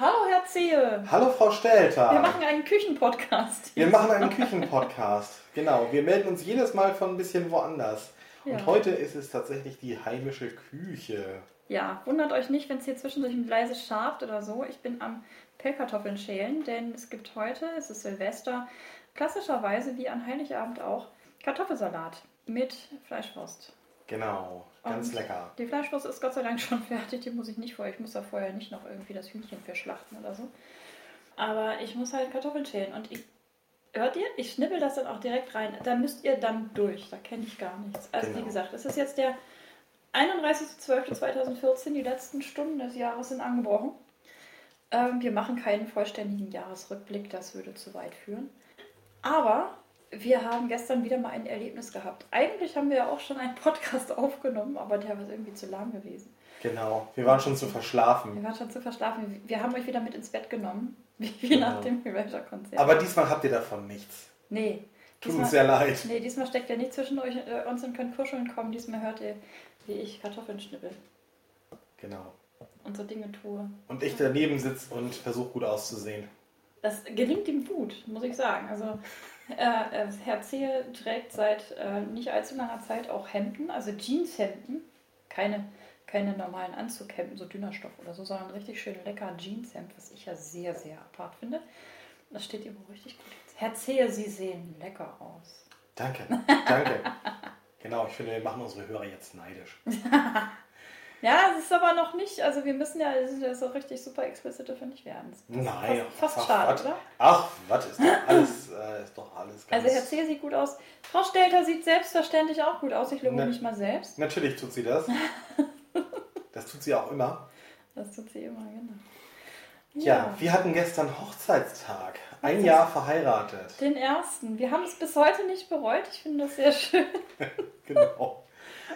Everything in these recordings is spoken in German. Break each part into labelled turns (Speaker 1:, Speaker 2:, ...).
Speaker 1: Hallo Herr Zehe.
Speaker 2: Hallo Frau Stelter.
Speaker 1: Wir machen einen Küchenpodcast.
Speaker 2: Wir machen einen Küchenpodcast. genau. Wir melden uns jedes Mal von ein bisschen woanders. Und
Speaker 1: Ja.
Speaker 2: heute ist es tatsächlich die heimische Küche.
Speaker 1: Ja, wundert euch nicht, wenn es hier zwischendurch ein leises schabt oder so. Ich bin am Pellkartoffeln schälen, denn es gibt heute, es ist Silvester, klassischerweise wie an Heiligabend auch Kartoffelsalat mit Fleischwurst.
Speaker 2: Genau. Ganz
Speaker 1: Und
Speaker 2: lecker.
Speaker 1: Die Fleischwurst ist Gott sei Dank schon fertig, die muss ich nicht vorher. Ich muss da vorher nicht noch irgendwie das Hühnchen für schlachten oder so. Aber ich muss halt Kartoffeln schälen und ich. Hört ihr? Ich schnippel das dann auch direkt rein. Da müsst ihr dann durch. Da kenne ich gar nichts. Also wie
Speaker 2: Genau.
Speaker 1: gesagt, es ist jetzt der 31.12.2014. Die letzten Stunden des Jahres sind angebrochen. Ähm, wir machen keinen vollständigen Jahresrückblick, das würde zu weit führen. Aber wir haben gestern wieder mal ein Erlebnis gehabt. Eigentlich haben wir ja auch schon einen Podcast aufgenommen, aber der war irgendwie zu lahm gewesen.
Speaker 2: Genau. Wir waren schon zu
Speaker 1: Wir
Speaker 2: verschlafen.
Speaker 1: waren schon zu verschlafen. Wir haben euch wieder mit ins Bett genommen, wie, wie nach
Speaker 2: Genau.
Speaker 1: dem Erasure-Konzert.
Speaker 2: Aber diesmal habt ihr davon nichts.
Speaker 1: nee.
Speaker 2: Tut uns sehr leid.
Speaker 1: Nee, diesmal steckt ihr nicht zwischen euch, äh, uns und könnt kuscheln kommen. Diesmal hört ihr, wie ich Kartoffeln schnippel
Speaker 2: Genau.
Speaker 1: und so Dinge tue.
Speaker 2: Und ich daneben sitze und versuche gut auszusehen.
Speaker 1: Das gelingt ihm gut, muss ich sagen. Also äh, Herr Zehe trägt seit äh, nicht allzu langer Zeit auch Hemden, also Jeanshemden. Keine, keine normalen Anzughemden, so dünner Stoff oder so, sondern richtig schön lecker Jeanshemd, was ich ja sehr, sehr apart finde. Das steht ihm wohl richtig gut. Herr Zehe, Sie sehen lecker aus.
Speaker 2: Danke. Danke. genau. Ich finde, wir machen unsere Hörer jetzt neidisch.
Speaker 1: Ja, es ist aber noch nicht, also wir müssen ja so richtig super explicit dafür nicht werden. Das ist
Speaker 2: Nein.
Speaker 1: Fast, fast schade, oder?
Speaker 2: Ach, was ist doch alles, äh, ist doch alles ganz...
Speaker 1: Also Herr Zehe sieht gut aus. Frau Stelter sieht selbstverständlich auch gut aus. Ich lobe
Speaker 2: Ne.
Speaker 1: mich mal selbst.
Speaker 2: Natürlich tut sie das. Das tut sie auch immer.
Speaker 1: Das tut sie immer, genau.
Speaker 2: Ja, wir hatten gestern Hochzeitstag. Ein
Speaker 1: Hochzeits-
Speaker 2: Jahr verheiratet.
Speaker 1: Den ersten. Wir haben es bis heute nicht bereut. Ich finde das sehr schön.
Speaker 2: Genau.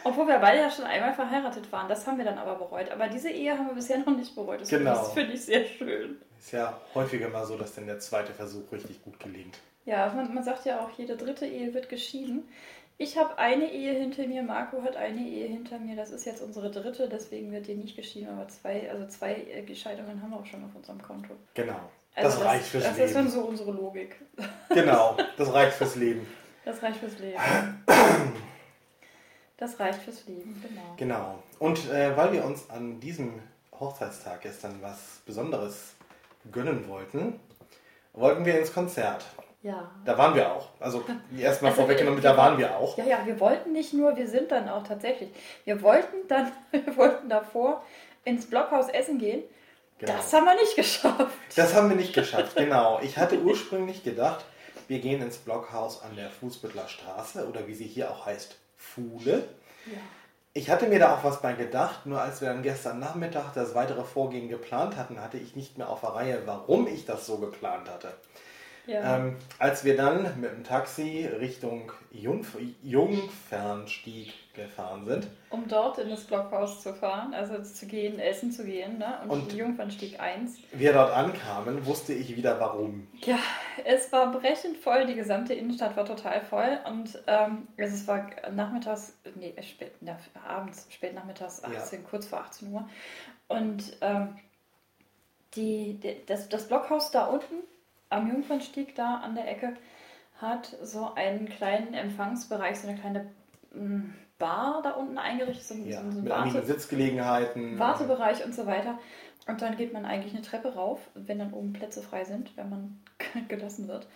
Speaker 1: Obwohl wir beide ja schon einmal verheiratet waren. Das haben wir dann aber bereut. Aber diese Ehe haben wir bisher noch nicht bereut. Das finde ich-
Speaker 2: Genau.
Speaker 1: Das finde ich sehr schön.
Speaker 2: Ist ja häufiger mal so, dass dann der zweite Versuch richtig gut gelingt.
Speaker 1: Ja, man, man sagt ja auch, jede dritte Ehe wird geschieden. Ich habe eine Ehe hinter mir, Marco hat eine Ehe hinter mir. Das ist jetzt unsere dritte, deswegen wird die nicht geschieden. Aber zwei, also zwei äh, Scheidungen haben wir auch schon auf unserem Konto.
Speaker 2: Genau.
Speaker 1: Also
Speaker 2: das, reicht fürs
Speaker 1: Das ist dann
Speaker 2: Leben.
Speaker 1: so unsere Logik.
Speaker 2: Genau, das reicht fürs Leben.
Speaker 1: Das reicht fürs Leben. Das reicht fürs Leben, genau.
Speaker 2: Genau. Und äh, weil wir uns an diesem Hochzeitstag gestern was Besonderes gönnen wollten, wollten wir ins Konzert.
Speaker 1: Ja.
Speaker 2: Da waren wir auch. Also erstmal
Speaker 1: Also,
Speaker 2: vorweggenommen, da waren wir auch.
Speaker 1: Ja, ja, wir wollten nicht nur, wir sind dann auch tatsächlich. Wir wollten dann, wir wollten davor ins Blockhaus essen gehen.
Speaker 2: Genau.
Speaker 1: Das haben wir nicht geschafft.
Speaker 2: Das haben wir nicht geschafft, genau. Ich hatte ursprünglich gedacht, wir gehen ins Blockhaus an der Fußbüttler Straße oder wie sie hier auch heißt, Fuhle.
Speaker 1: Ja.
Speaker 2: Ich hatte mir da auch was bei gedacht, nur als wir dann gestern Nachmittag das weitere Vorgehen geplant hatten, hatte ich nicht mehr auf der Reihe, warum ich das so geplant hatte.
Speaker 1: Ja.
Speaker 2: Ähm, als wir dann mit dem Taxi Richtung Jungf Jungfernstieg gefahren sind,
Speaker 1: um dort in das Blockhaus zu fahren, also zu gehen, essen zu gehen, ne? Und,
Speaker 2: Und-
Speaker 1: die Jungfernstieg 1.
Speaker 2: wir dort ankamen, wusste ich wieder warum.
Speaker 1: Ja, es war brechend voll, die gesamte Innenstadt war total voll und ähm, also es war nachmittags, nee, spät, na, abends, spät nachmittags,
Speaker 2: Ja.
Speaker 1: 18, kurz vor 18 Uhr. Und ähm, die, die, das, das Blockhaus da unten am Jungfernstieg da an der Ecke hat so einen kleinen Empfangsbereich, so eine kleine mm, Bar da unten eingerichtet, so,
Speaker 2: Ja,
Speaker 1: so ein
Speaker 2: mit
Speaker 1: Warte,
Speaker 2: einigen Sitzgelegenheiten.
Speaker 1: Wartebereich und so weiter. Und dann geht man eigentlich eine Treppe rauf, wenn dann oben Plätze frei sind, wenn man gelassen wird.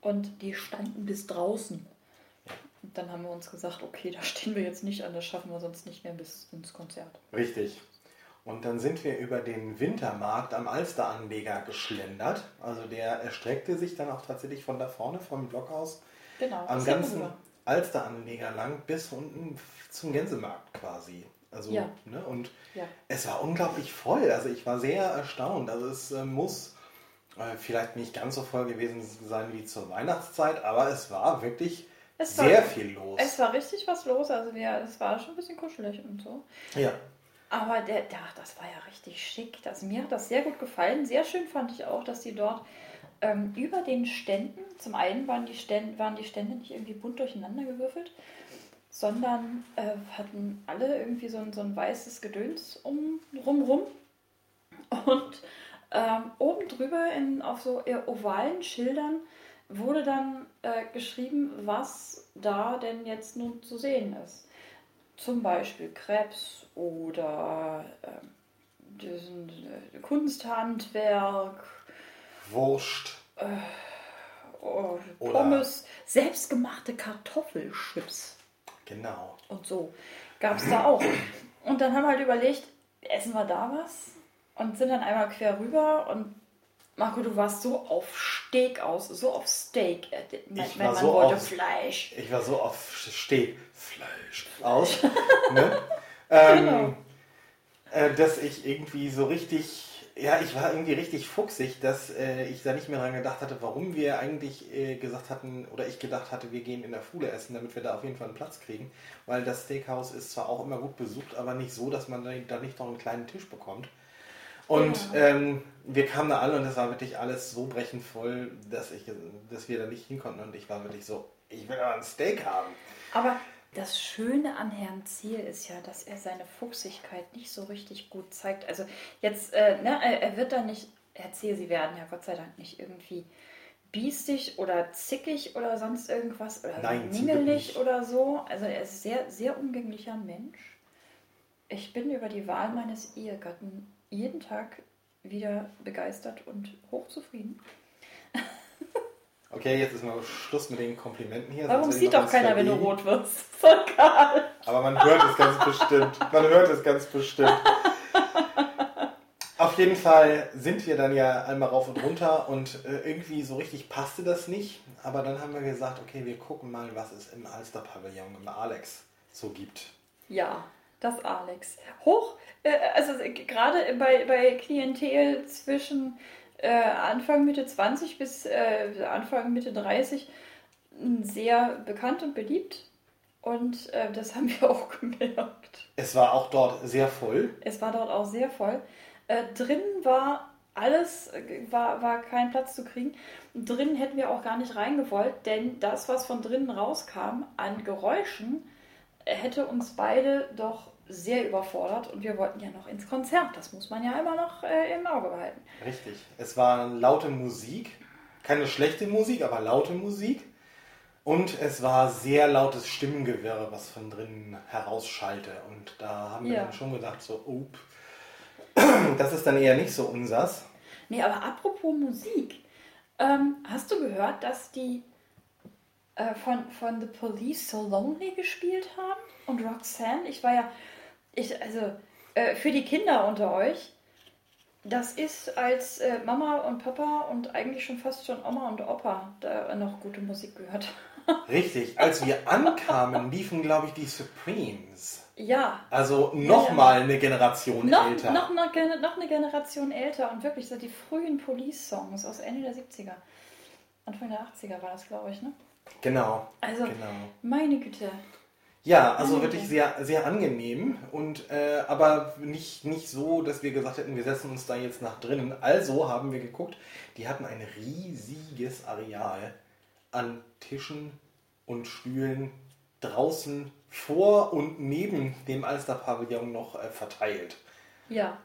Speaker 1: Und die standen bis draußen. Und dann haben wir uns gesagt, okay, da stehen wir jetzt nicht an, das schaffen wir sonst nicht mehr bis ins Konzert.
Speaker 2: Richtig. Und dann sind wir über den Wintermarkt am Alsteranleger geschlendert. Also der erstreckte sich dann auch tatsächlich von da vorne vom Blockhaus
Speaker 1: Genau.
Speaker 2: am ganzen
Speaker 1: rüber.
Speaker 2: Alsteranleger lang bis unten zum Gänsemarkt quasi. Also,
Speaker 1: Ja.
Speaker 2: ne? Und
Speaker 1: Ja.
Speaker 2: es war unglaublich voll. Also ich war sehr erstaunt. Also es äh, muss äh, vielleicht nicht ganz so voll gewesen sein wie zur Weihnachtszeit, aber es war wirklich
Speaker 1: Es war-
Speaker 2: sehr viel los.
Speaker 1: Es war richtig was los, also wir, es war schon ein bisschen kuschelig und so.
Speaker 2: ja.
Speaker 1: Aber der, der, das war ja richtig schick. Das, mir hat das sehr gut gefallen. Sehr schön fand ich auch, dass die dort ähm, über den Ständen, zum einen waren die, Stände, waren die Stände nicht irgendwie bunt durcheinander gewürfelt, sondern äh, hatten alle irgendwie so ein, so ein weißes Gedöns um, rum rum. Und Ähm, oben drüber in, auf so ovalen Schildern wurde dann äh, geschrieben, was da denn jetzt nun zu sehen ist. Zum Beispiel Krebs oder äh, diesen, äh, Kunsthandwerk,
Speaker 2: Wurst.
Speaker 1: oh,
Speaker 2: Oder-
Speaker 1: Pommes, selbstgemachte Kartoffelchips.
Speaker 2: Genau.
Speaker 1: und so. Gab es da auch. Und dann haben wir halt überlegt, essen wir da was? Und sind dann einmal quer rüber und Marco, du warst so auf Steak aus, so auf Steak. Äh, Mein,
Speaker 2: Ich
Speaker 1: mein
Speaker 2: war
Speaker 1: Mann
Speaker 2: so
Speaker 1: wollte
Speaker 2: auf-
Speaker 1: Fleisch.
Speaker 2: Ich war so auf Steg Fleisch aus, ne? ähm,
Speaker 1: Genau.
Speaker 2: äh, dass ich irgendwie so richtig, ja, ich war irgendwie richtig fuchsig, dass äh, ich da nicht mehr dran gedacht hatte, warum wir eigentlich äh, gesagt hatten, oder ich gedacht hatte, wir gehen in der Fuhle essen, damit wir da auf jeden Fall einen Platz kriegen. Weil das Steakhouse ist zwar auch immer gut besucht, aber nicht so, dass man da nicht noch einen kleinen Tisch bekommt. Und ähm, wir kamen da an und es war wirklich alles so brechend voll, dass, ich, dass wir da nicht hin konnten. Und ich war wirklich so, ich will aber ein Steak haben.
Speaker 1: Aber das Schöne an Herrn Ziel ist ja, dass er seine Fuchsigkeit nicht so richtig gut zeigt. Also jetzt, äh, ne, er wird da nicht, Herr Ziel, Sie werden ja Gott sei Dank nicht irgendwie biestig oder zickig oder sonst irgendwas oder
Speaker 2: Nein,
Speaker 1: mingelig oder so. Also er ist sehr, sehr umgänglicher Mensch. Ich bin über die Wahl meines Ehegatten jeden Tag wieder begeistert und hochzufrieden.
Speaker 2: Okay, jetzt ist mal Schluss mit den Komplimenten hier.
Speaker 1: Warum sieht doch keiner, wenn du rot wirst? Voll geil.
Speaker 2: Aber man hört es ganz bestimmt. Man hört es ganz bestimmt. Auf jeden Fall sind wir dann ja einmal rauf und runter und äh, irgendwie so richtig passte das nicht. Aber dann haben wir gesagt, okay, wir gucken mal, was es im Alster-Pavillon im Alex so gibt.
Speaker 1: Ja, das Alex. Hoch, äh, also äh, gerade bei, bei Klientel zwischen äh, Anfang Mitte 20 bis äh, Anfang Mitte 30 m, sehr bekannt und beliebt. Und äh, das haben wir auch gemerkt.
Speaker 2: Es war auch dort sehr voll.
Speaker 1: Es war dort auch sehr voll. Äh, drin war alles, äh, war, war kein Platz zu kriegen. Drinnen hätten wir auch gar nicht reingewollt, denn das, was von drinnen rauskam an Geräuschen, äh, hätte uns beide doch sehr überfordert und wir wollten ja noch ins Konzert. Das muss man ja immer noch äh, im Auge behalten.
Speaker 2: Richtig. Es war laute Musik. Keine schlechte Musik, aber laute Musik. Und es war sehr lautes Stimmengewirr, was von drinnen herausschallte. Und da haben wir
Speaker 1: Ja.
Speaker 2: dann schon gedacht, so, up, das ist dann eher nicht so unsers.
Speaker 1: Nee, aber apropos Musik, ähm, hast du gehört, dass die äh, von, von The Police So Lonely gespielt haben? Und Roxanne? Ich war ja, ich, also äh, für die Kinder unter euch, das ist als äh, Mama und Papa und eigentlich schon fast schon Oma und Opa da noch gute Musik gehört.
Speaker 2: Richtig. Als wir ankamen, liefen, glaube ich, die Supremes.
Speaker 1: ja,
Speaker 2: Also
Speaker 1: Ja,
Speaker 2: nochmal eine Generation
Speaker 1: noch,
Speaker 2: älter.
Speaker 1: noch, noch, eine- noch eine Generation älter und wirklich so die frühen Police-Songs aus Ende der 70er. Anfang der 80er war das, glaube ich, ne?
Speaker 2: Genau.
Speaker 1: Also,
Speaker 2: genau.
Speaker 1: meine Güte.
Speaker 2: Ja, also
Speaker 1: Mhm.
Speaker 2: wirklich sehr, sehr angenehm und äh, aber nicht, nicht so, dass wir gesagt hätten, wir setzen uns da jetzt nach drinnen. Also haben wir geguckt, die hatten ein riesiges Areal an Tischen und Stühlen draußen vor und neben dem Alster-Pavillon noch äh, verteilt.
Speaker 1: Ja,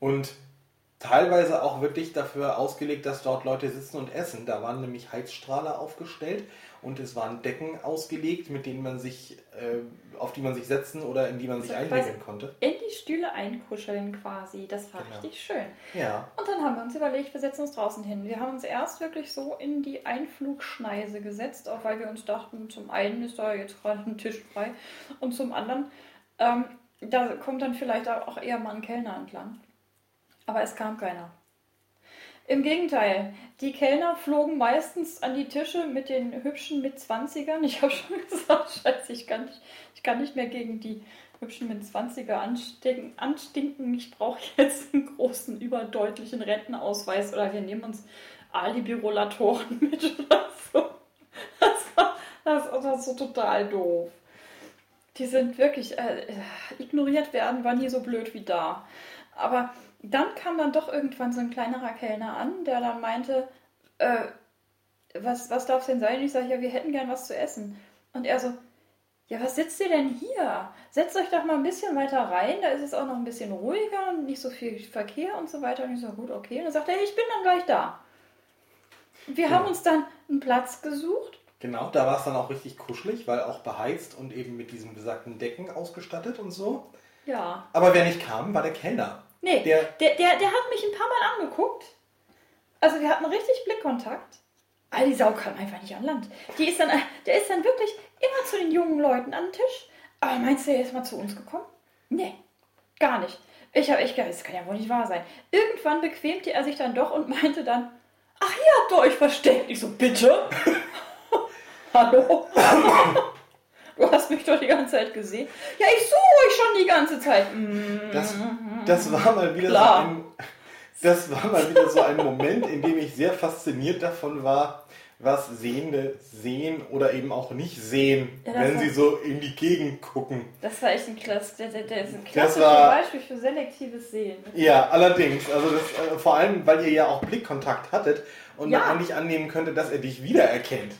Speaker 2: Und teilweise auch wirklich dafür ausgelegt, dass dort Leute sitzen und essen. Da waren nämlich Heizstrahler aufgestellt und es waren Decken ausgelegt, mit denen man sich, äh, auf die man sich setzen oder in die man sich
Speaker 1: So
Speaker 2: einwickeln
Speaker 1: quasi-
Speaker 2: konnte.
Speaker 1: in die Stühle einkuscheln quasi. Das war
Speaker 2: Genau.
Speaker 1: richtig schön.
Speaker 2: Ja,
Speaker 1: Und dann haben wir uns überlegt, wir setzen uns draußen hin. Wir haben uns erst wirklich so in die Einflugschneise gesetzt, auch weil wir uns dachten, zum einen ist da jetzt gerade ein Tisch frei und zum anderen, ähm, da kommt dann vielleicht auch eher mal ein Kellner entlang. Aber es kam keiner. Im Gegenteil, die Kellner flogen meistens an die Tische mit den hübschen Mitzwanzigern. Ich habe schon gesagt, scheiße, ich kann nicht, ich kann nicht mehr gegen die hübschen Mitzwanziger anstinken. anstinken. Ich brauche jetzt einen großen, überdeutlichen Rentenausweis oder wir nehmen uns Alibi-Rollatoren mit oder so. Das war, das war so total doof. Die sind wirklich, äh, äh, ignoriert werden, war nie so blöd wie da. Aber dann kam dann doch irgendwann so ein kleinerer Kellner an, der dann meinte, äh, was, was darf denn sein? Ich sage, ja, wir hätten gern was zu essen. Und er so, ja, was sitzt ihr denn hier? Setzt euch doch mal ein bisschen weiter rein, da ist es auch noch ein bisschen ruhiger und nicht so viel Verkehr und so weiter. Und ich so, gut, okay. Und dann sagt er, ich bin dann gleich da. Wir ja. haben uns dann einen Platz gesucht.
Speaker 2: Genau, da war es dann auch richtig kuschelig, weil auch beheizt und eben mit diesem besagten Decken ausgestattet und so.
Speaker 1: Ja.
Speaker 2: Aber wer nicht kam, war der Kellner.
Speaker 1: Nee, der, der, der, der hat mich ein paar Mal angeguckt. Also wir hatten richtig Blickkontakt. All die Sau kam einfach nicht an Land. Die ist dann, der ist dann wirklich immer zu den jungen Leuten an den Tisch. Aber meinst du, er ist mal zu uns gekommen? Nee, gar nicht. Ich habe echt gedacht, das kann ja wohl nicht wahr sein. Irgendwann bequemte er sich dann doch und meinte dann, ach, hier habt ihr euch versteckt. Ich so, bitte? Hallo? Du hast mich doch die ganze Zeit gesehen. Ja, ich suche euch schon die ganze Zeit.
Speaker 2: Das, das war mal wieder Klar. so ein das war mal wieder so ein Moment, in dem ich sehr fasziniert davon war, was Sehende sehen oder eben auch nicht sehen, ja, wenn sie so in die Gegend gucken.
Speaker 1: Das war echt ein, Klass, das, das ein klassisches Beispiel für selektives Sehen.
Speaker 2: Ja, allerdings. Also das, äh, vor allem, weil ihr ja auch Blickkontakt hattet und ja. man eigentlich annehmen könnte, dass er dich wiedererkennt.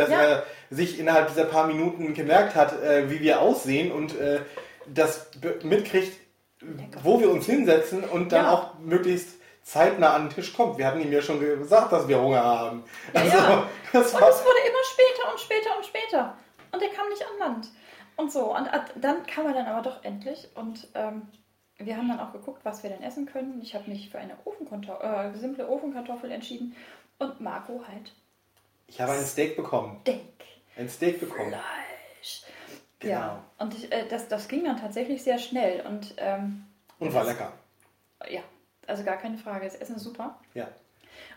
Speaker 2: Dass ja. er sich innerhalb dieser paar Minuten gemerkt hat, äh, wie wir aussehen und äh, das mitkriegt, wo wir uns hinsetzen und dann ja. auch möglichst zeitnah an den Tisch kommt. Wir hatten ihm ja schon gesagt, dass wir Hunger haben.
Speaker 1: Also, ja. Das und es wurde immer später und später und später. Und er kam nicht an Land. Und so. Und dann kam er dann aber doch endlich. Und ähm, wir haben dann auch geguckt, was wir denn essen können. Ich habe mich für eine äh, simple Ofenkartoffel entschieden. Und Marco halt.
Speaker 2: Ich habe ein Steak bekommen.
Speaker 1: Steak.
Speaker 2: Ein Steak bekommen.
Speaker 1: Fleisch. Genau. Ja, und ich, äh, das, das ging dann tatsächlich sehr schnell. Und, ähm,
Speaker 2: und war lecker.
Speaker 1: Ja, also gar keine Frage. Das Essen ist super.
Speaker 2: Ja.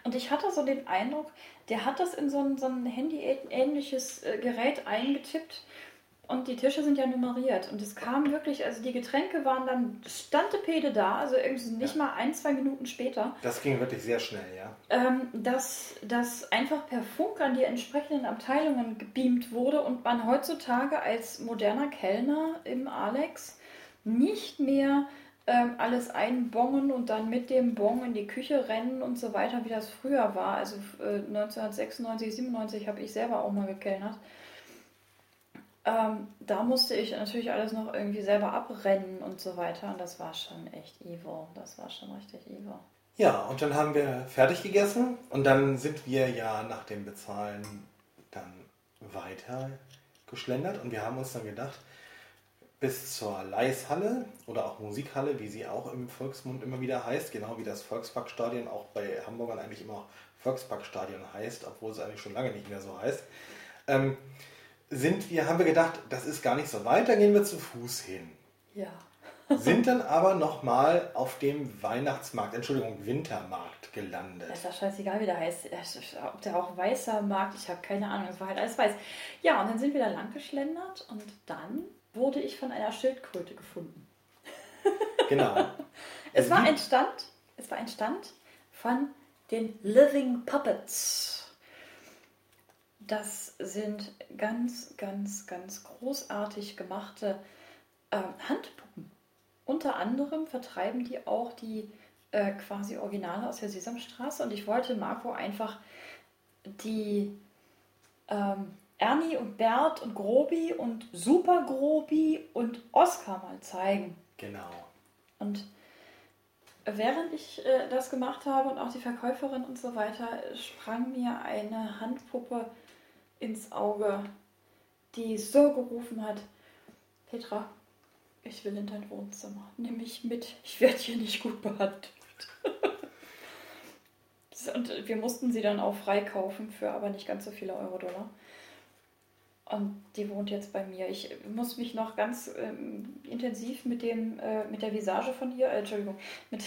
Speaker 1: Und ich hatte so den Eindruck, der hat das in so ein, so ein Handy-ähnliches äh, Gerät eingetippt und die Tische sind ja nummeriert. Und es kam wirklich, also die Getränke waren dann Stantepede da, also irgendwie nicht ja. mal ein, zwei Minuten später.
Speaker 2: Das ging wirklich sehr schnell, ja.
Speaker 1: Ähm, dass das einfach per Funk an die entsprechenden Abteilungen gebeamt wurde und man heutzutage als moderner Kellner im Alex nicht mehr ähm, alles einbongen und dann mit dem Bon in die Küche rennen und so weiter, wie das früher war. Also äh, 1996, 97 habe ich selber auch mal gekellnert. Ähm, da musste ich natürlich alles noch irgendwie selber abrennen und so weiter. Und das war schon echt evil. Das war schon richtig evil.
Speaker 2: Ja, und dann haben wir fertig gegessen und dann sind wir ja nach dem Bezahlen dann weiter geschlendert und wir haben uns dann gedacht, bis zur Leishalle oder auch Musikhalle, wie sie auch im Volksmund immer wieder heißt, genau wie das Volksparkstadion auch bei Hamburgern eigentlich immer Volksparkstadion heißt, obwohl es eigentlich schon lange nicht mehr so heißt, ähm, sind wir, haben wir gedacht, das ist gar nicht so weit, da gehen wir zu Fuß hin.
Speaker 1: Ja.
Speaker 2: sind dann aber nochmal auf dem Weihnachtsmarkt, Entschuldigung, Wintermarkt gelandet.
Speaker 1: Das ist doch scheißegal, wie der heißt. Ob der auch weißer Markt, ich habe keine Ahnung, es war halt alles weiß. Ja, und dann sind wir da lang geschlendert und dann wurde ich von einer Schildkröte gefunden.
Speaker 2: Genau.
Speaker 1: es, war ein Stand, es war ein Stand von den Living Puppets. Das sind ganz, ganz, ganz großartig gemachte äh, Handpuppen. Unter anderem vertreiben die auch die äh, quasi Originale aus der Sesamstraße. Und ich wollte Marco einfach die ähm, Ernie und Bert und Grobi und Super Grobi und Oscar mal zeigen.
Speaker 2: Genau.
Speaker 1: Und während ich äh, das gemacht habe und auch die Verkäuferin und so weiter, sprang mir eine Handpuppe ins Auge, die so gerufen hat, Petra, ich will in dein Wohnzimmer. Nimm mich mit, ich werde hier nicht gut behandelt. und wir mussten sie dann auch freikaufen für aber nicht ganz so viele Euro-Dollar. Und die wohnt jetzt bei mir. Ich muss mich noch ganz ähm, intensiv mit dem, äh, mit der Visage von ihr, äh, Entschuldigung, mit,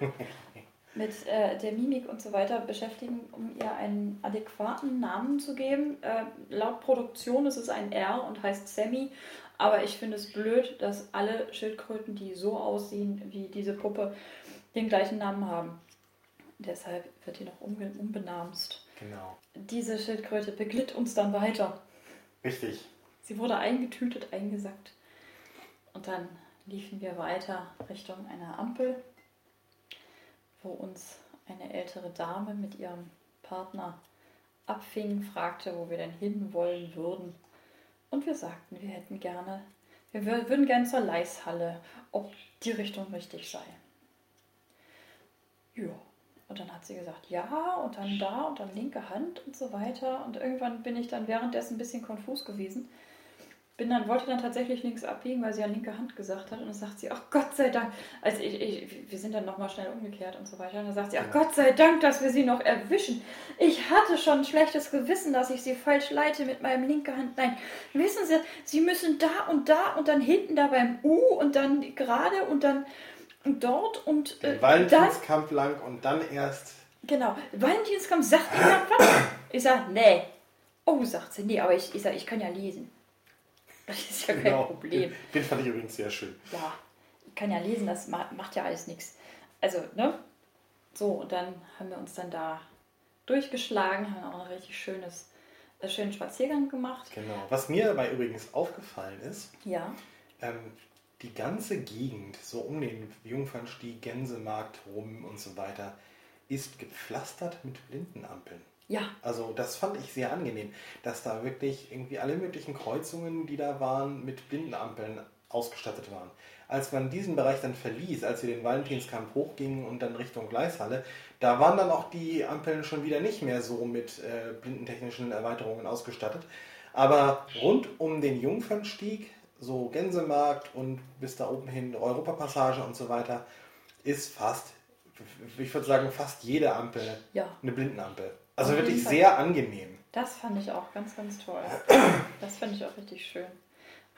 Speaker 1: mit äh, der Mimik und so weiter beschäftigen, um ihr einen adäquaten Namen zu geben. Äh, laut Produktion ist es ein R und heißt Sammy, aber ich finde es blöd, dass alle Schildkröten, die so aussehen wie diese Puppe, den gleichen Namen haben. Deshalb wird die noch umbenamst.
Speaker 2: Genau.
Speaker 1: Diese Schildkröte beglitt uns dann weiter.
Speaker 2: Richtig.
Speaker 1: Sie wurde eingetütet, eingesackt. Und dann liefen wir weiter Richtung einer Ampel, wo uns eine ältere Dame mit ihrem Partner abfing, fragte, wo wir denn hin wollen würden. Und wir sagten, wir hätten gerne, wir würden gerne zur Leishalle, ob die Richtung richtig sei. Ja. Und dann hat sie gesagt, ja, und dann da und dann linke Hand und so weiter. Und irgendwann bin ich dann währenddessen ein bisschen konfus gewesen bin dann, wollte dann tatsächlich links abbiegen, weil sie ja linke Hand gesagt hat. Und dann sagt sie, ach Gott sei Dank. Also ich, ich, wir sind dann nochmal schnell umgekehrt und so weiter. Und dann sagt sie, ach Gott sei Dank, dass wir sie noch erwischen. Ich hatte schon ein schlechtes Gewissen, dass ich sie falsch leite mit meinem linken Hand. Nein, wissen Sie, Sie müssen da und da und dann hinten da beim U und dann gerade und dann dort und
Speaker 2: äh, Valentinskampf lang und dann erst.
Speaker 1: Genau, Valentinskampf sagt jemand was? Ich sage, nee. Oh, sagt sie, nee, aber ich, ich sage, ich kann ja lesen. Das ist ja genau. kein Problem.
Speaker 2: Den fand ich übrigens sehr schön.
Speaker 1: Ja, ich kann ja lesen, das macht ja alles nichts. Also, ne? So, und dann haben wir uns dann da durchgeschlagen, haben auch ein richtig schönes, äh, schönen Spaziergang gemacht.
Speaker 2: Genau. Was mir dabei übrigens aufgefallen ist,
Speaker 1: ja.
Speaker 2: Ähm, die ganze Gegend, so um den Jungfernstieg, Gänsemarkt rum und so weiter, ist gepflastert mit Blindenampeln.
Speaker 1: Ja.
Speaker 2: Also das fand ich sehr angenehm, dass da wirklich irgendwie alle möglichen Kreuzungen, die da waren, mit Blindenampeln ausgestattet waren. Als man diesen Bereich dann verließ, als wir den Valentinskampf hochgingen und dann Richtung Gleishalle, da waren dann auch die Ampeln schon wieder nicht mehr so mit äh, blindentechnischen Erweiterungen ausgestattet. Aber rund um den Jungfernstieg, so Gänsemarkt und bis da oben hin Europapassage und so weiter, ist fast, ich würde sagen, fast jede Ampel
Speaker 1: ja.
Speaker 2: eine Blindenampel. Also wirklich sehr angenehm.
Speaker 1: Das fand ich auch ganz, ganz toll. Das fand ich auch richtig schön.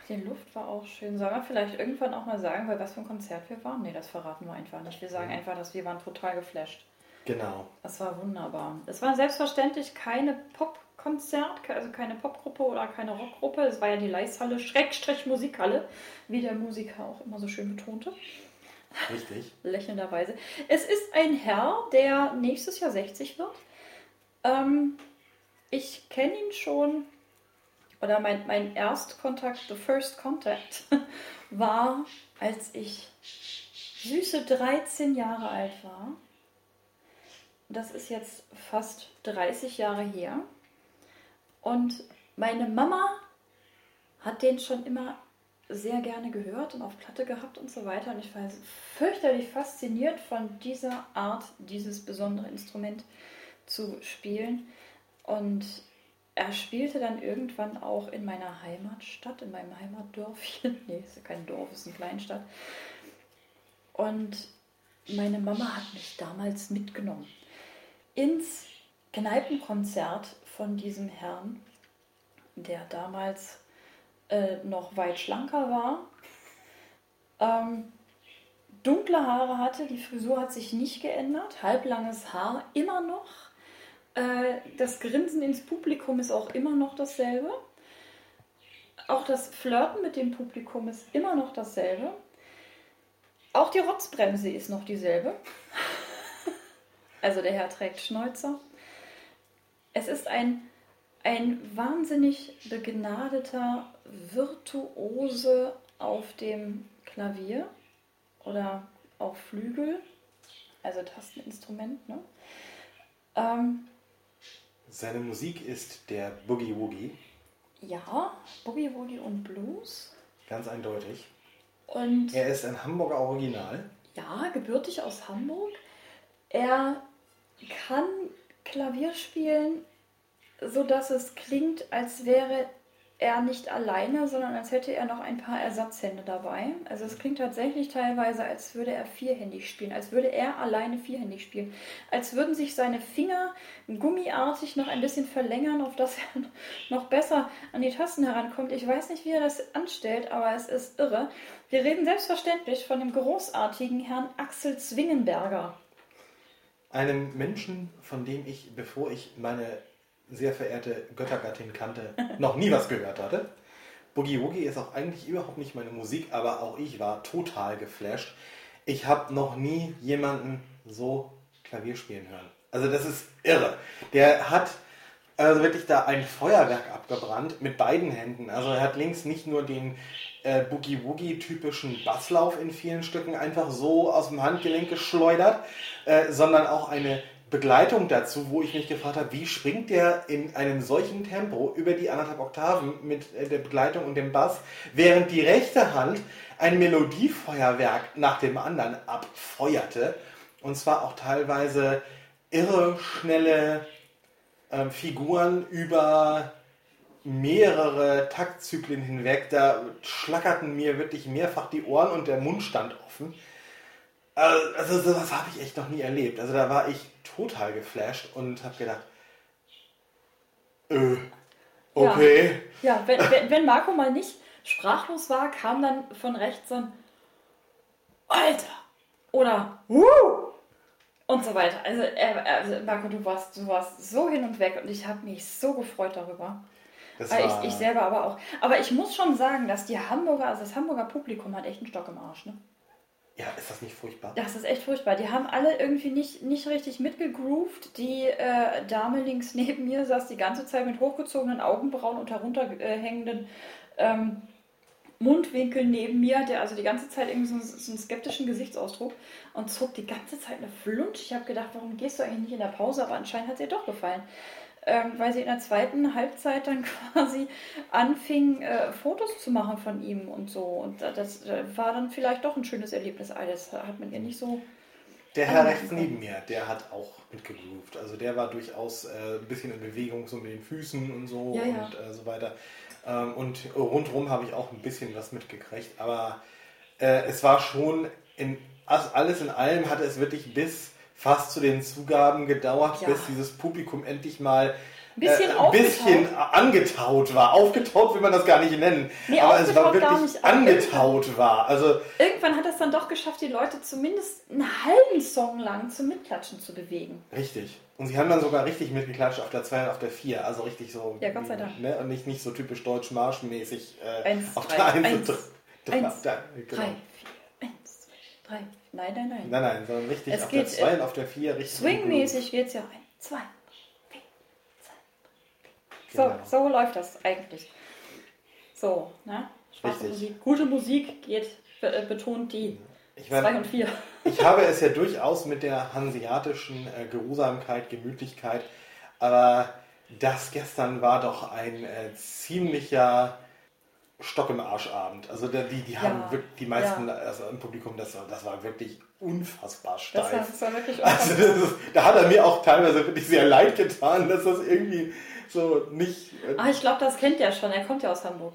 Speaker 1: Ach, die Luft war auch schön. Sollen wir vielleicht irgendwann auch mal sagen, bei was für ein Konzert wir waren? Nee, das verraten wir einfach nicht. Wir sagen einfach, dass wir waren total geflasht.
Speaker 2: Genau.
Speaker 1: Das war wunderbar. Es war selbstverständlich keine Popkonzert, also keine Popgruppe oder keine Rockgruppe. Es war ja die Leishalle, Schrägstrich Musikhalle, wie der Musiker auch immer so schön betonte.
Speaker 2: Richtig.
Speaker 1: Lächelnderweise. Es ist ein Herr, der nächstes Jahr 60 wird. Ähm, ich kenne ihn schon, oder mein, mein Erstkontakt, the first contact, war, als ich süße 13 Jahre alt war. Das ist jetzt fast 30 Jahre her. Und meine Mama hat den schon immer sehr gerne gehört und auf Platte gehabt und so weiter. Und ich war fürchterlich fasziniert von dieser Art, dieses besondere Instrument zu spielen. Und er spielte dann irgendwann auch in meiner Heimatstadt, in meinem Heimatdörfchen. nee, ist ja kein Dorf, ist eine Kleinstadt. Und meine Mama hat mich damals mitgenommen ins Kneipenkonzert von diesem Herrn, der damals äh, noch weit schlanker war. Ähm, dunkle Haare hatte, die Frisur hat sich nicht geändert, halblanges Haar immer noch das Grinsen ins Publikum ist auch immer noch dasselbe. Auch das Flirten mit dem Publikum ist immer noch dasselbe. Auch die Rotzbremse ist noch dieselbe. also der Herr trägt Schnäuzer. Es ist ein, ein wahnsinnig begnadeter Virtuose auf dem Klavier oder auch Flügel, also Tasteninstrument. Ne? Ähm,
Speaker 2: seine Musik ist der Boogie Woogie.
Speaker 1: Ja, Boogie Woogie und Blues.
Speaker 2: Ganz eindeutig.
Speaker 1: Und
Speaker 2: er ist ein Hamburger Original.
Speaker 1: Ja, gebürtig aus Hamburg. Er kann Klavier spielen, sodass es klingt, als wäre er nicht alleine, sondern als hätte er noch ein paar Ersatzhände dabei. Also es klingt tatsächlich teilweise, als würde er vierhändig spielen, als würde er alleine vierhändig spielen, als würden sich seine Finger gummiartig noch ein bisschen verlängern, auf dass er noch besser an die Tasten herankommt. Ich weiß nicht, wie er das anstellt, aber es ist irre. Wir reden selbstverständlich von dem großartigen Herrn Axel Zwingenberger.
Speaker 2: Einem Menschen, von dem ich, bevor ich meine sehr verehrte Göttergattin kannte, noch nie was gehört hatte. Boogie Woogie ist auch eigentlich überhaupt nicht meine Musik, aber auch ich war total geflasht. Ich habe noch nie jemanden so Klavier spielen hören. Also das ist irre. Der hat also wirklich da ein Feuerwerk abgebrannt mit beiden Händen. Also er hat links nicht nur den äh, Boogie Woogie typischen Basslauf in vielen Stücken einfach so aus dem Handgelenk geschleudert, äh, sondern auch eine Begleitung dazu, wo ich mich gefragt habe, wie springt der in einem solchen Tempo über die anderthalb Oktaven mit äh, der Begleitung und dem Bass, während die rechte Hand ein Melodiefeuerwerk nach dem anderen abfeuerte. Und zwar auch teilweise irre schnelle äh, Figuren über mehrere Taktzyklen hinweg. Da schlackerten mir wirklich mehrfach die Ohren und der Mund stand offen. Also sowas habe ich echt noch nie erlebt. Also da war ich total geflasht und habe gedacht, äh, okay.
Speaker 1: Ja, ja wenn, wenn, wenn, Marco mal nicht sprachlos war, kam dann von rechts so ein Alter oder Wuh! und so weiter. Also, äh, Marco, du warst, du warst so hin und weg und ich habe mich so gefreut darüber. Ich, ich selber aber auch. Aber ich muss schon sagen, dass die Hamburger, also das Hamburger Publikum hat echt einen Stock im Arsch, ne?
Speaker 2: Ja, ist das nicht furchtbar?
Speaker 1: Das ist echt furchtbar. Die haben alle irgendwie nicht, nicht richtig mitgegroovt. Die äh, Dame links neben mir saß die ganze Zeit mit hochgezogenen Augenbrauen und herunterhängenden ähm, Mundwinkeln neben mir, der also die ganze Zeit irgendwie so, so einen skeptischen Gesichtsausdruck und zog die ganze Zeit eine Flunsch. Ich habe gedacht, warum gehst du eigentlich nicht in der Pause? Aber anscheinend hat es ihr doch gefallen ähm, weil sie in der zweiten Halbzeit dann quasi anfing, äh, Fotos zu machen von ihm und so. Und das äh, war dann vielleicht doch ein schönes Erlebnis. Alles hat man ihr nicht so.
Speaker 2: Der Herr rechts neben mir, der hat auch mitgegroovt. Also der war durchaus äh, ein bisschen in Bewegung, so mit den Füßen und so
Speaker 1: ja,
Speaker 2: und
Speaker 1: ja.
Speaker 2: Äh, so weiter. Ähm, und rundherum habe ich auch ein bisschen was mitgekriegt. Aber äh, es war schon in alles in allem hatte es wirklich bis fast zu den Zugaben gedauert, ja. bis dieses Publikum endlich mal
Speaker 1: ein bisschen,
Speaker 2: äh, ein bisschen angetaut war. Aufgetaut will man das gar nicht nennen. Nee, aber es war wirklich angetaut war. Also
Speaker 1: Irgendwann hat es dann doch geschafft, die Leute zumindest einen halben Song lang zum Mitklatschen zu bewegen.
Speaker 2: Richtig. Und sie haben dann sogar richtig mitgeklatscht auf der 2 und auf der 4. Also richtig so.
Speaker 1: Ja, Gott sei Dank.
Speaker 2: Ne? Und nicht, nicht so typisch deutsch-marschmäßig
Speaker 1: äh, eins,
Speaker 2: auf
Speaker 1: drei,
Speaker 2: der 1
Speaker 1: eins,
Speaker 2: und 3.
Speaker 1: Eins, drei, genau. vier, eins, zwei, drei. Nein, nein, nein.
Speaker 2: Nein, nein, sondern richtig
Speaker 1: es
Speaker 2: auf
Speaker 1: geht,
Speaker 2: der 2 und auf der 4 richtig.
Speaker 1: Swingmäßig geht es ja ein, zwei, vier, zwei, genau. So, so läuft das eigentlich. So, ne? Spaß Musik. Gute Musik geht, äh, betont die 2 und 4.
Speaker 2: Ich habe es ja durchaus mit der hanseatischen äh, Geruhsamkeit, Gemütlichkeit, aber das gestern war doch ein äh, ziemlicher Stock im Arschabend. Also die, die haben ja, wirklich, die meisten ja. also im Publikum, das, das war wirklich unfassbar steif.
Speaker 1: Das war, das war wirklich
Speaker 2: also ist, Da hat er mir auch teilweise wirklich sehr leid getan, dass das irgendwie so nicht.
Speaker 1: Äh ah, ich glaube, das kennt er schon. Er kommt ja aus Hamburg.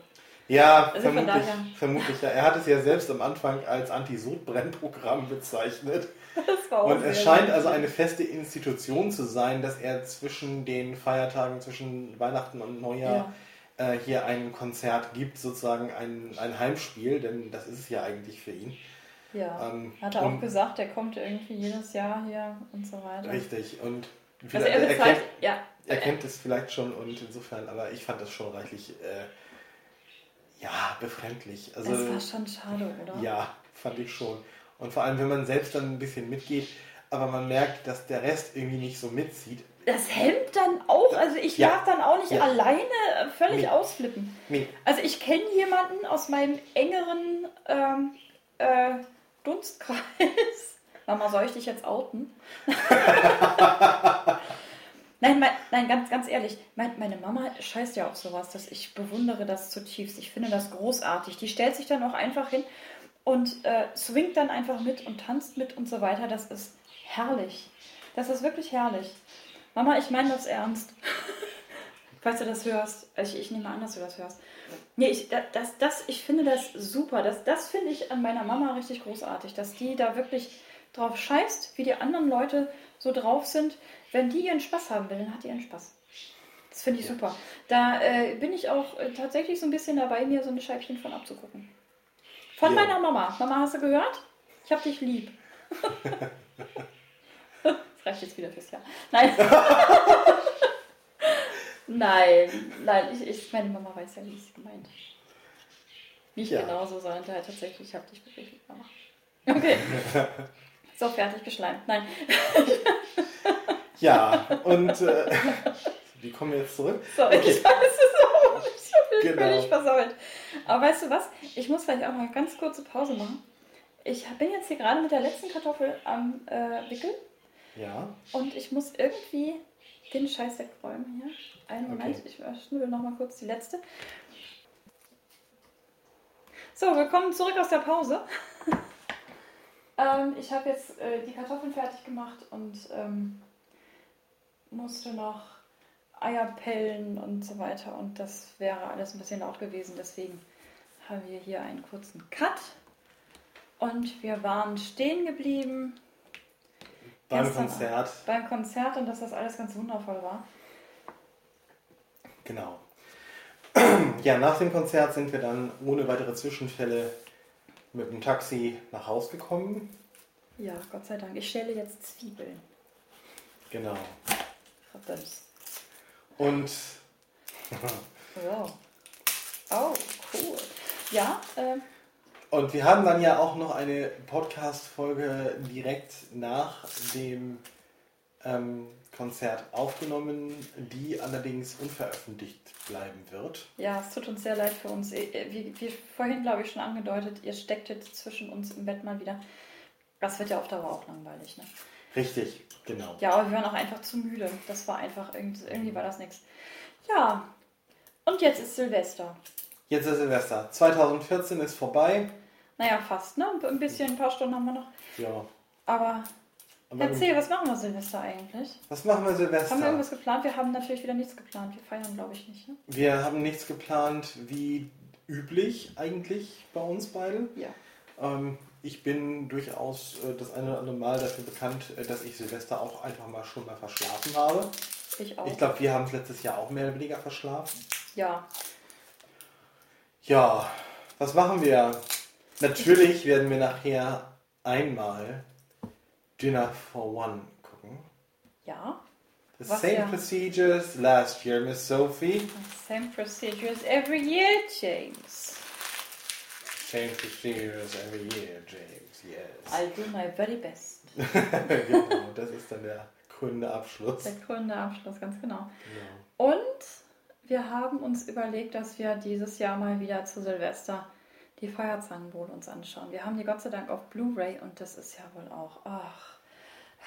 Speaker 2: Ja, also vermutlich, vermutlich ja. Er hat es ja selbst am Anfang als Anti-Sodbrennprogramm bezeichnet.
Speaker 1: Das war
Speaker 2: Und es scheint also eine feste Institution zu sein, dass er zwischen den Feiertagen, zwischen Weihnachten und Neujahr ja äh, hier ein Konzert gibt, sozusagen ein, ein Heimspiel, denn das ist es ja eigentlich für ihn.
Speaker 1: Ja, ähm, hat er auch gesagt, er kommt irgendwie jedes Jahr hier und so weiter.
Speaker 2: Richtig, und
Speaker 1: also er, bezahlt,
Speaker 2: er, kennt,
Speaker 1: ja.
Speaker 2: er kennt es vielleicht schon und insofern, aber ich fand das schon reichlich, äh, ja, befremdlich. Also,
Speaker 1: das war schon schade, oder?
Speaker 2: Ja, fand ich schon. Und vor allem, wenn man selbst dann ein bisschen mitgeht, aber man merkt, dass der Rest irgendwie nicht so mitzieht,
Speaker 1: das Hemd dann also ich ja. darf dann auch nicht ja. alleine äh, völlig nee. ausflippen.
Speaker 2: Nee.
Speaker 1: Also ich kenne jemanden aus meinem engeren ähm, äh, Dunstkreis. Mama, soll ich dich jetzt outen? nein, mein, nein, ganz, ganz ehrlich, mein, meine Mama scheißt ja auf sowas, dass ich bewundere das zutiefst. Ich finde das großartig. Die stellt sich dann auch einfach hin und äh, swingt dann einfach mit und tanzt mit und so weiter. Das ist herrlich. Das ist wirklich herrlich. Mama, ich meine das ernst. Falls du das hörst. Also ich, ich, nehme an, dass du das hörst. Nee, ich, das, das, ich finde das super. Das, das finde ich an meiner Mama richtig großartig, dass die da wirklich drauf scheißt, wie die anderen Leute so drauf sind. Wenn die ihren Spaß haben will, dann hat die ihren Spaß. Das finde ich ja. super. Da äh, bin ich auch äh, tatsächlich so ein bisschen dabei, mir so ein Scheibchen von abzugucken. Von ja. meiner Mama. Mama, hast du gehört? Ich hab dich lieb. reicht jetzt wieder fürs Jahr. Nein. nein, nein, ich, ich, meine Mama weiß ja, wie es gemeint. Nicht ja. genauso, sondern halt tatsächlich, ich habe dich bewegt, Mama. Okay. so, fertig geschleimt. Nein.
Speaker 2: ja, und äh, wie kommen wir jetzt zurück?
Speaker 1: Sorry, okay. ich weiß es auch. Ich habe mich genau. völlig versammelt. Aber weißt du was? Ich muss vielleicht auch mal eine ganz kurze Pause machen. Ich bin jetzt hier gerade mit der letzten Kartoffel am äh, Wickeln
Speaker 2: Ja.
Speaker 1: Und ich muss irgendwie den Scheiß wegräumen hier. Einen Moment,
Speaker 2: Okay.
Speaker 1: ich schnibbel noch mal kurz die letzte. So, willkommen zurück aus der Pause. ähm, ich habe jetzt äh, die Kartoffeln fertig gemacht und ähm, musste noch Eier pellen und so weiter. Und das wäre alles ein bisschen laut gewesen. Deswegen haben wir hier einen kurzen Cut. Und wir waren stehen geblieben
Speaker 2: Beim
Speaker 1: Gestern
Speaker 2: Konzert.
Speaker 1: beim Konzert und dass das alles ganz wundervoll war.
Speaker 2: Genau. Ja, nach dem Konzert sind wir dann ohne weitere Zwischenfälle mit dem Taxi nach Haus gekommen.
Speaker 1: Ja, Gott sei Dank. Ich schäle jetzt Zwiebeln.
Speaker 2: Genau.
Speaker 1: Verdammt.
Speaker 2: Und
Speaker 1: Wow. Oh, cool. Ja, äh,
Speaker 2: Und wir haben dann ja auch noch eine Podcast-Folge direkt nach dem ähm, Konzert aufgenommen, die allerdings unveröffentlicht bleiben wird.
Speaker 1: ja, es tut uns sehr leid für uns. Äh, Wie, wie vorhin, glaube ich, schon angedeutet, ihr steckt jetzt zwischen uns im Bett mal wieder. Das wird ja auf Dauer auch langweilig, ne?
Speaker 2: Richtig, genau.
Speaker 1: Ja, aber wir waren auch einfach zu müde. Das war einfach, irgendwie, irgendwie war das nichts. Ja, und jetzt ist Silvester.
Speaker 2: Jetzt ist Silvester. 2014 ist vorbei.
Speaker 1: Naja, fast, ne? Ein bisschen, ein paar Stunden haben wir noch.
Speaker 2: Ja.
Speaker 1: Aber
Speaker 2: Aber
Speaker 1: erzähl, was machen wir Silvester eigentlich?
Speaker 2: Was machen wir Silvester?
Speaker 1: Haben wir irgendwas geplant? Wir haben natürlich wieder nichts geplant. Wir feiern, glaube ich, nicht. Ne?
Speaker 2: Wir haben nichts geplant, wie üblich eigentlich bei uns beiden.
Speaker 1: Ja.
Speaker 2: Ähm, ich bin durchaus äh, das eine oder andere Mal dafür bekannt, äh, dass ich Silvester auch einfach mal schon mal verschlafen habe.
Speaker 1: Ich auch.
Speaker 2: Ich glaube, wir haben es letztes Jahr auch mehr oder weniger verschlafen.
Speaker 1: ja.
Speaker 2: Ja, was machen wir? Natürlich werden wir nachher einmal Dinner for One gucken.
Speaker 1: Ja.
Speaker 2: The
Speaker 1: Was
Speaker 2: same
Speaker 1: ja-
Speaker 2: procedures last year, Miss Sophie.
Speaker 1: Same procedures every year, James.
Speaker 2: Same procedures every year, James. Yes.
Speaker 1: I'll do my very best.
Speaker 2: genau, das ist dann der krönende Abschluss.
Speaker 1: Der grüne Abschluss, ganz genau.
Speaker 2: Genau.
Speaker 1: Und wir haben uns überlegt, dass wir dieses Jahr mal wieder zu Silvester die Feuerzangenbowle uns anschauen. Wir haben die Gott sei Dank auf Blu-ray und das ist ja wohl auch, ach,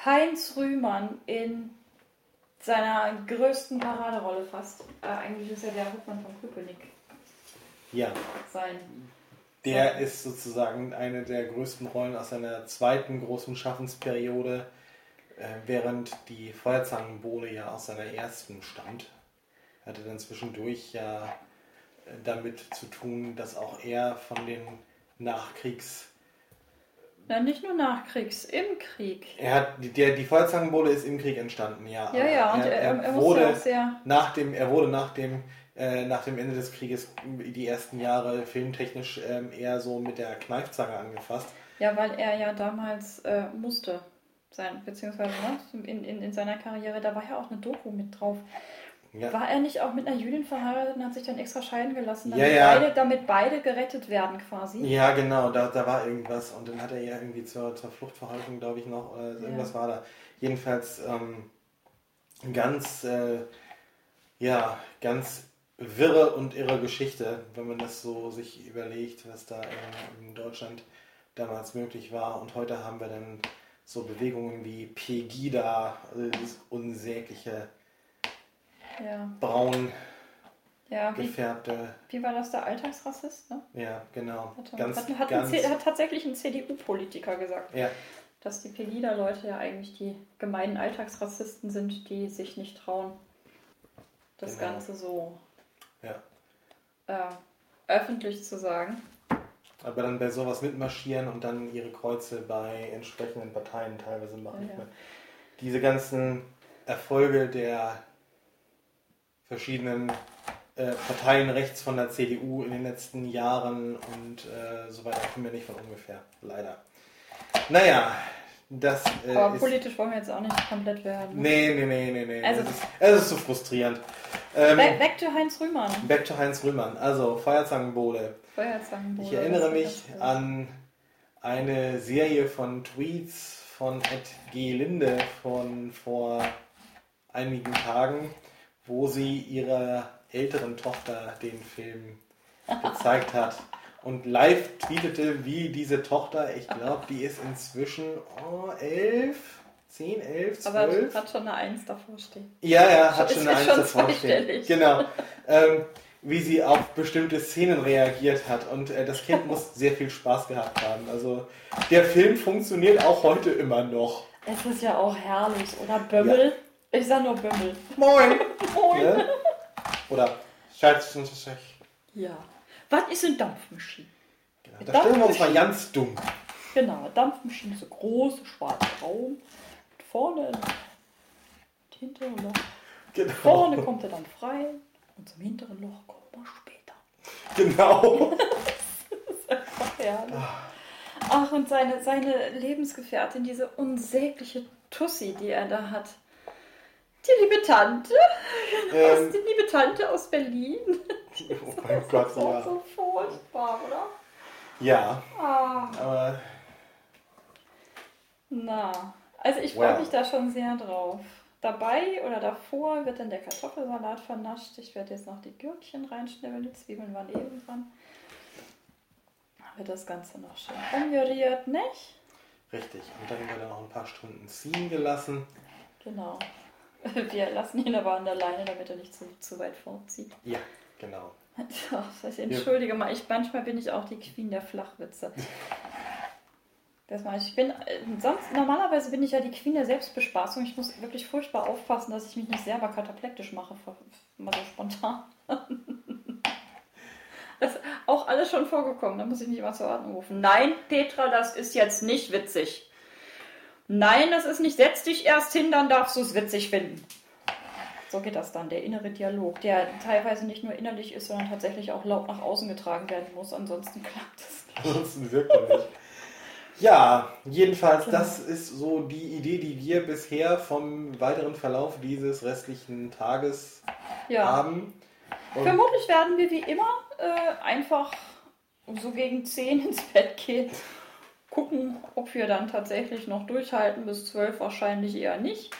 Speaker 1: Heinz Rühmann in seiner größten Paraderolle fast. Äh, eigentlich ist er der Hauptmann von Köpenick
Speaker 2: Ja,
Speaker 1: sein.
Speaker 2: der ist sozusagen eine der größten Rollen aus seiner zweiten großen Schaffensperiode, äh, während die Feuerzangenbowle ja aus seiner ersten stammt. Er hatte dann zwischendurch ja äh, damit zu tun, dass auch er von den Nachkriegs...
Speaker 1: Ja, nicht nur Nachkriegs, im Krieg.
Speaker 2: Er hat, die, der, die Feuerzangenbowle ist im Krieg entstanden, ja.
Speaker 1: Ja, ja, und er, er, er musste
Speaker 2: wurde
Speaker 1: auch sehr.
Speaker 2: nach dem, er wurde nach dem, äh, nach dem Ende des Krieges die ersten Jahre filmtechnisch ähm, eher so mit der Kneifzange angefasst.
Speaker 1: Ja, weil er ja damals äh, musste sein, beziehungsweise ne, in, in, in seiner Karriere, da war ja auch eine Doku mit drauf.
Speaker 2: Ja,
Speaker 1: War er nicht auch mit einer Jüdin verheiratet und hat sich dann extra scheiden gelassen, damit,
Speaker 2: Ja, ja.
Speaker 1: Beide, damit beide gerettet werden quasi?
Speaker 2: ja genau, da, da war irgendwas und dann hat er ja irgendwie zur, zur Flucht verholfen, glaube ich noch, oder irgendwas
Speaker 1: Ja.
Speaker 2: war da. Jedenfalls ähm, ganz, äh, ja, ganz wirre und irre Geschichte, wenn man das so sich überlegt, was da in, in Deutschland damals möglich war. Und heute haben wir dann so Bewegungen wie Pegida, also dieses unsägliche
Speaker 1: Ja,
Speaker 2: braun
Speaker 1: ja wie,
Speaker 2: gefärbte,
Speaker 1: wie war das der Alltagsrassist? Ne?
Speaker 2: ja genau,
Speaker 1: Hat,
Speaker 2: ganz,
Speaker 1: hat, hat, ein
Speaker 2: ganz,
Speaker 1: C- hat tatsächlich ein CDU-Politiker gesagt,
Speaker 2: ja,
Speaker 1: dass die Pegida-Leute ja eigentlich die gemeinen Alltagsrassisten sind, die sich nicht trauen, das
Speaker 2: Genau.
Speaker 1: Ganze so
Speaker 2: ja.
Speaker 1: äh, öffentlich zu sagen.
Speaker 2: Aber dann bei sowas mitmarschieren und dann ihre Kreuze bei entsprechenden Parteien teilweise machen.
Speaker 1: Ja, ja.
Speaker 2: Diese ganzen Erfolge der verschiedenen äh, Parteien rechts von der CDU in den letzten Jahren und äh, so weiter kommen wir nicht von ungefähr, leider. Naja, das äh,
Speaker 1: Aber politisch wollen wir jetzt auch nicht komplett werden. ne?
Speaker 2: Nee, nee, nee, nee, nee.
Speaker 1: Also-
Speaker 2: es, ist, es ist so frustrierend. Ähm,
Speaker 1: Back, to Heinz Rühmann.
Speaker 2: back to Heinz Rühmann. Also, Feuerzangenbowle.
Speaker 1: Feuerzangenbowle.
Speaker 2: Ich erinnere mich an eine Serie von Tweets von Ed G. Linde von vor einigen Tagen, wo sie ihrer älteren Tochter den Film gezeigt hat und live tweetete, wie diese Tochter, ich glaube, die ist inzwischen oh, elf, 10, 11,
Speaker 1: Aber
Speaker 2: 12.
Speaker 1: hat schon eine Eins davor stehen.
Speaker 2: Ja, ja, hat schon
Speaker 1: ja
Speaker 2: eine Eins
Speaker 1: schon
Speaker 2: davor stehen. Genau. Ähm, wie sie auf bestimmte Szenen reagiert hat. Und äh, das Kind muss sehr viel Spaß gehabt haben. Also der Film funktioniert auch heute immer noch.
Speaker 1: Es ist ja auch herrlich. Oder Bömmel. Ich sag nur Bömmel.
Speaker 2: Moin!
Speaker 1: Moin.
Speaker 2: Ne? Oder Schatz, Schatz, Schatz.
Speaker 1: Ja. Was ist eine Dampfmaschine?
Speaker 2: Genau. Da stellen wir uns mal ganz dumm.
Speaker 1: Genau, eine Dampfmaschine ist so groß, schwarzer Raum. Vorne ein Loch. hinteren Loch.
Speaker 2: Genau.
Speaker 1: Vorne kommt er dann frei und zum hinteren Loch kommt man später.
Speaker 2: Genau.
Speaker 1: Ach, herrlich. Ach, und seine, seine Lebensgefährtin, diese unsägliche Tussi, die er da hat. Die liebe Tante, aus,
Speaker 2: ähm,
Speaker 1: die liebe Tante aus Berlin.
Speaker 2: oh mein Gott,
Speaker 1: Das
Speaker 2: ja.
Speaker 1: so furchtbar, oder?
Speaker 2: Ja,
Speaker 1: Ah,
Speaker 2: aber
Speaker 1: na. Also ich freue
Speaker 2: Wow.
Speaker 1: mich da schon sehr drauf. Dabei oder davor wird dann der Kartoffelsalat vernascht. Ich werde jetzt noch die Gürkchen reinschnibbeln. Die Zwiebeln waren eben dran. Dann wird das Ganze noch schön umgerührt, nicht?
Speaker 2: richtig. Und dann wird er noch ein paar Stunden ziehen gelassen.
Speaker 1: Genau. Wir lassen ihn aber an der Leine, damit er nicht zu, zu weit fortzieht.
Speaker 2: Ja, genau.
Speaker 1: Das entschuldige mal, ich, manchmal bin ich auch die Queen der Flachwitze. Das mal, ich bin, äh, sonst, normalerweise bin ich ja die Queen der Selbstbespaßung. Ich muss wirklich furchtbar aufpassen, dass ich mich nicht selber kataplektisch mache, mal so spontan. Das ist auch alles schon vorgekommen, da muss ich mich mal zur Ordnung rufen. Nein, Petra, das ist jetzt nicht witzig. Nein, das ist nicht, setz dich erst hin, dann darfst du es witzig finden. So geht das dann, der innere Dialog, der teilweise nicht nur innerlich ist, sondern tatsächlich auch laut nach außen getragen werden muss. Ansonsten klappt es nicht.
Speaker 2: Ansonsten wirkt er nicht. Ja, jedenfalls,
Speaker 1: Genau.
Speaker 2: das ist so die Idee, die wir bisher vom weiteren Verlauf dieses restlichen Tages
Speaker 1: Ja.
Speaker 2: haben. Und
Speaker 1: Vermutlich werden wir wie immer äh, einfach so gegen 10 ins Bett gehen. Gucken, ob wir dann tatsächlich noch durchhalten. Bis 12 wahrscheinlich eher nicht.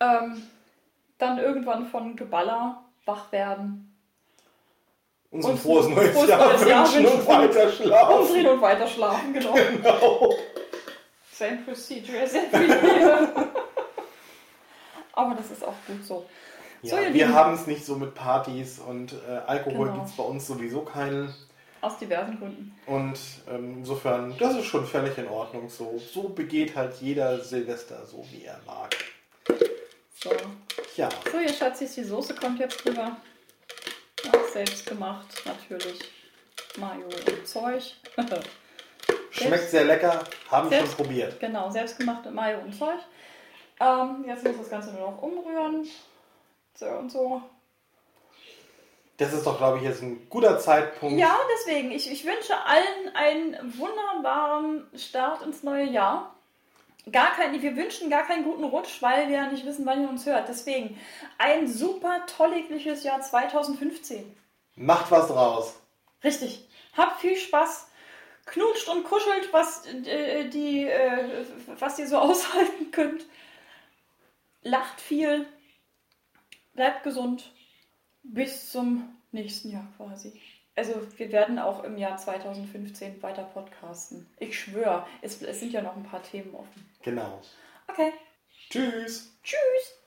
Speaker 1: Ähm, dann irgendwann von Geballer wach werden.
Speaker 2: uns ein
Speaker 1: und
Speaker 2: frohes neues
Speaker 1: frohes
Speaker 2: Jahr
Speaker 1: neues Jahr
Speaker 2: wünschen und weiter schlafen.
Speaker 1: Umdrehen und weiter schlafen, genau.
Speaker 2: Genau.
Speaker 1: Same procedure every year. Aber das ist auch gut so. So,
Speaker 2: Ja,
Speaker 1: ihr
Speaker 2: wir haben es nicht so mit Partys und äh, Alkohol
Speaker 1: Genau.
Speaker 2: gibt es bei uns sowieso keinen.
Speaker 1: Aus diversen Gründen.
Speaker 2: Und ähm, insofern, das ist schon völlig in Ordnung so. So begeht halt jeder Silvester so, wie er mag.
Speaker 1: So.
Speaker 2: Ja,
Speaker 1: So, ihr Schatzis, die Soße kommt jetzt rüber. Ja, selbst gemacht, natürlich. Mayo und Zeug.
Speaker 2: schmeckt sehr lecker, haben schon
Speaker 1: Selbst-
Speaker 2: probiert.
Speaker 1: genau, selbstgemachte Mayo und Zeug. Ähm, jetzt muss das Ganze nur noch umrühren. So und so.
Speaker 2: Das ist doch, glaube ich, jetzt ein guter Zeitpunkt.
Speaker 1: Ja, deswegen, ich, ich wünsche allen einen wunderbaren Start ins neue Jahr. Gar kein, wir wünschen gar keinen guten Rutsch, weil wir ja nicht wissen, wann ihr uns hört. Deswegen ein super tolligliches Jahr 2015.
Speaker 2: Macht was draus.
Speaker 1: Richtig. Habt viel Spaß. Knutscht und kuschelt, was, äh, die, äh, was ihr so aushalten könnt. Lacht viel. Bleibt gesund. Bis zum nächsten Jahr quasi. Also wir werden auch im Jahr 2015 weiter podcasten. Ich schwöre, es, es sind ja noch ein paar Themen offen.
Speaker 2: Genau.
Speaker 1: Okay.
Speaker 2: Tschüss.
Speaker 1: Tschüss.